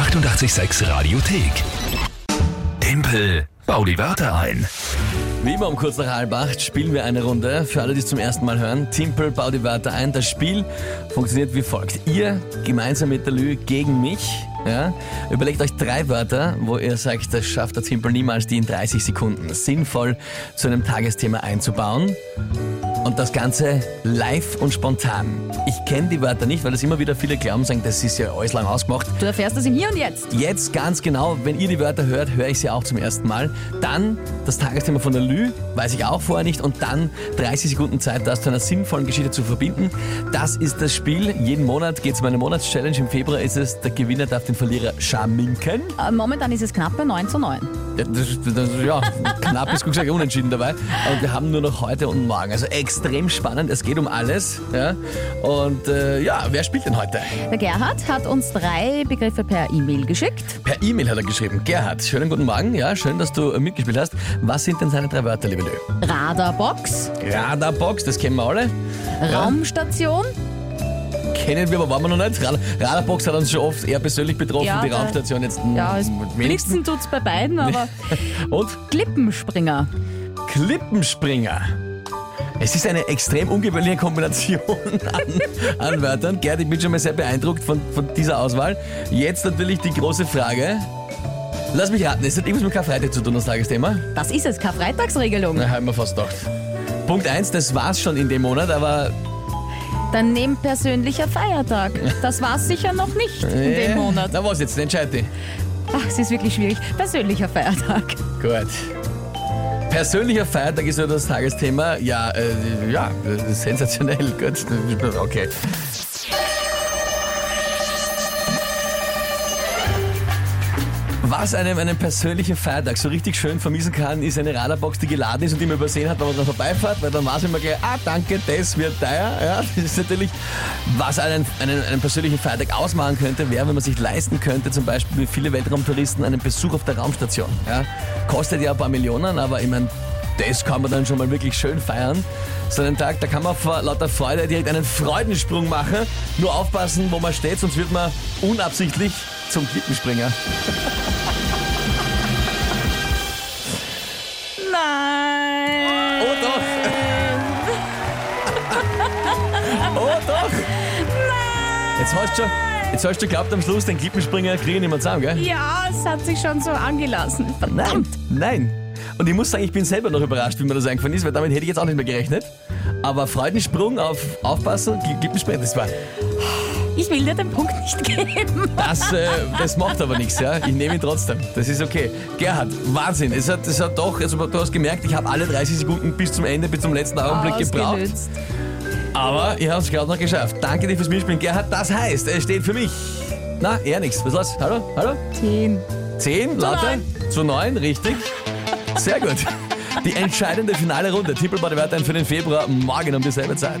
886 Radiothek. Tempel, bau die Wörter ein. Wie immer um kurz nach halb acht spielen wir eine Runde. Für alle, die es zum ersten Mal hören, Timpel, bau die Wörter ein. Das Spiel funktioniert wie folgt. Ihr gemeinsam mit der Lü gegen mich. Ja, überlegt euch drei Wörter, wo ihr sagt, das schafft der Timpel niemals, die in 30 Sekunden sinnvoll zu einem Tagesthema einzubauen. Und das Ganze live und spontan. Ich kenne die Wörter nicht, weil das immer wieder viele glauben, sagen, das ist ja alles lang ausgemacht. Du erfährst das im Hier und Jetzt. Jetzt ganz genau, wenn ihr die Wörter hört, höre ich sie auch zum ersten Mal. Dann das Tagesthema von der Lü, weiß ich auch vorher nicht. Und dann 30 Sekunden Zeit, das zu einer sinnvollen Geschichte zu verbinden. Das ist das Spiel. Jeden Monat geht es um eine Monatschallenge. Im Februar ist es, der Gewinner darf den Verlierer schaminken. Äh, Momentan ist es knapp bei 9 zu 9. Ja, das, das, ja knapp ist gut gesagt unentschieden dabei. Und wir haben nur noch heute und morgen. Also extrem spannend. Es geht um alles. Ja. Und äh, ja, wer spielt denn heute? Der Gerhard hat uns drei Begriffe per E-Mail geschickt. Per E-Mail hat er geschrieben. Gerhard, schönen guten Morgen. Ja, schön, dass du äh, mitgespielt hast. Was sind denn seine drei Wörter, liebe Lö? Radarbox, Radarbox, das kennen wir alle. Raumstation. Kennen wir, aber waren wir noch nicht. Radar- Radarbox hat uns schon oft eher persönlich betroffen, Ja, die Raumstation jetzt Ja, es am wenigsten. blitzen tut's bei beiden, aber Und Klippenspringer. Klippenspringer. Es ist eine extrem ungewöhnliche Kombination an, an Wörtern. Gerd, ich bin schon mal sehr beeindruckt von, von dieser Auswahl. Jetzt natürlich die große Frage. Lass mich raten, es hat irgendwas mit Karfreitag zu tun, das Tagesthema? Das ist es, Karfreitagsregelung. Na, haben wir fast gedacht. Punkt 1, das war's schon in dem Monat, aber Dann neben persönlicher Feiertag. Das war's sicher noch nicht in äh, dem Monat. Na was jetzt, entscheid dich. Ach, es ist wirklich schwierig. Persönlicher Feiertag. Gut. Persönlicher Feiertag ist so das Tagesthema. Ja, äh, ja, äh, sensationell. Gut, okay. Was einem einen persönlichen Feiertag so richtig schön vermissen kann, ist eine Radarbox, die geladen ist und die man übersehen hat, wenn man dran vorbeifährt, weil dann war es immer gleich, ah danke, das wird teuer. Ja, das ist natürlich, was einen, einen, einen persönlichen Feiertag ausmachen könnte, wäre, wenn man sich leisten könnte, zum Beispiel wie viele Weltraumtouristen einen Besuch auf der Raumstation. Ja, kostet ja ein paar Millionen, aber ich meine, das kann man dann schon mal wirklich schön feiern. So einen Tag, da kann man vor lauter Freude direkt einen Freudensprung machen. Nur aufpassen, wo man steht, sonst wird man unabsichtlich zum Klippenspringer. Nein. Oh doch! oh doch! Jetzt hast du schon, jetzt hast du geglaubt, am Schluss den Klippenspringer kriege ich nicht mehr zusammen, gell? Ja, es hat sich schon so angelassen. Verdammt. Nein. Und ich muss sagen, ich bin selber noch überrascht, wie mir das eingefallen ist, weil damit hätte ich jetzt auch nicht mehr gerechnet. Aber Freudensprung auf Aufpassen, Kli- Klippenspringer, das war, Ich will dir den Punkt nicht geben. das, äh, das macht aber nichts, ja. Ich nehme ihn trotzdem. Das ist okay. Gerhard, Wahnsinn. Es hat, es hat doch, also du hast gemerkt, ich habe alle 30 Sekunden bis zum Ende, bis zum letzten Augenblick gebraucht. Aber ich habe es gerade noch geschafft. Danke dir fürs Mitspielen, Gerhard. Das heißt, es steht für mich. Na, eher nichts. Was war's? Hallo? Hallo? Zehn. Zehn, lauter? Zu neun, richtig. Sehr gut. Die entscheidende finale Runde. Tippelbade ein für den Februar, morgen um dieselbe Zeit.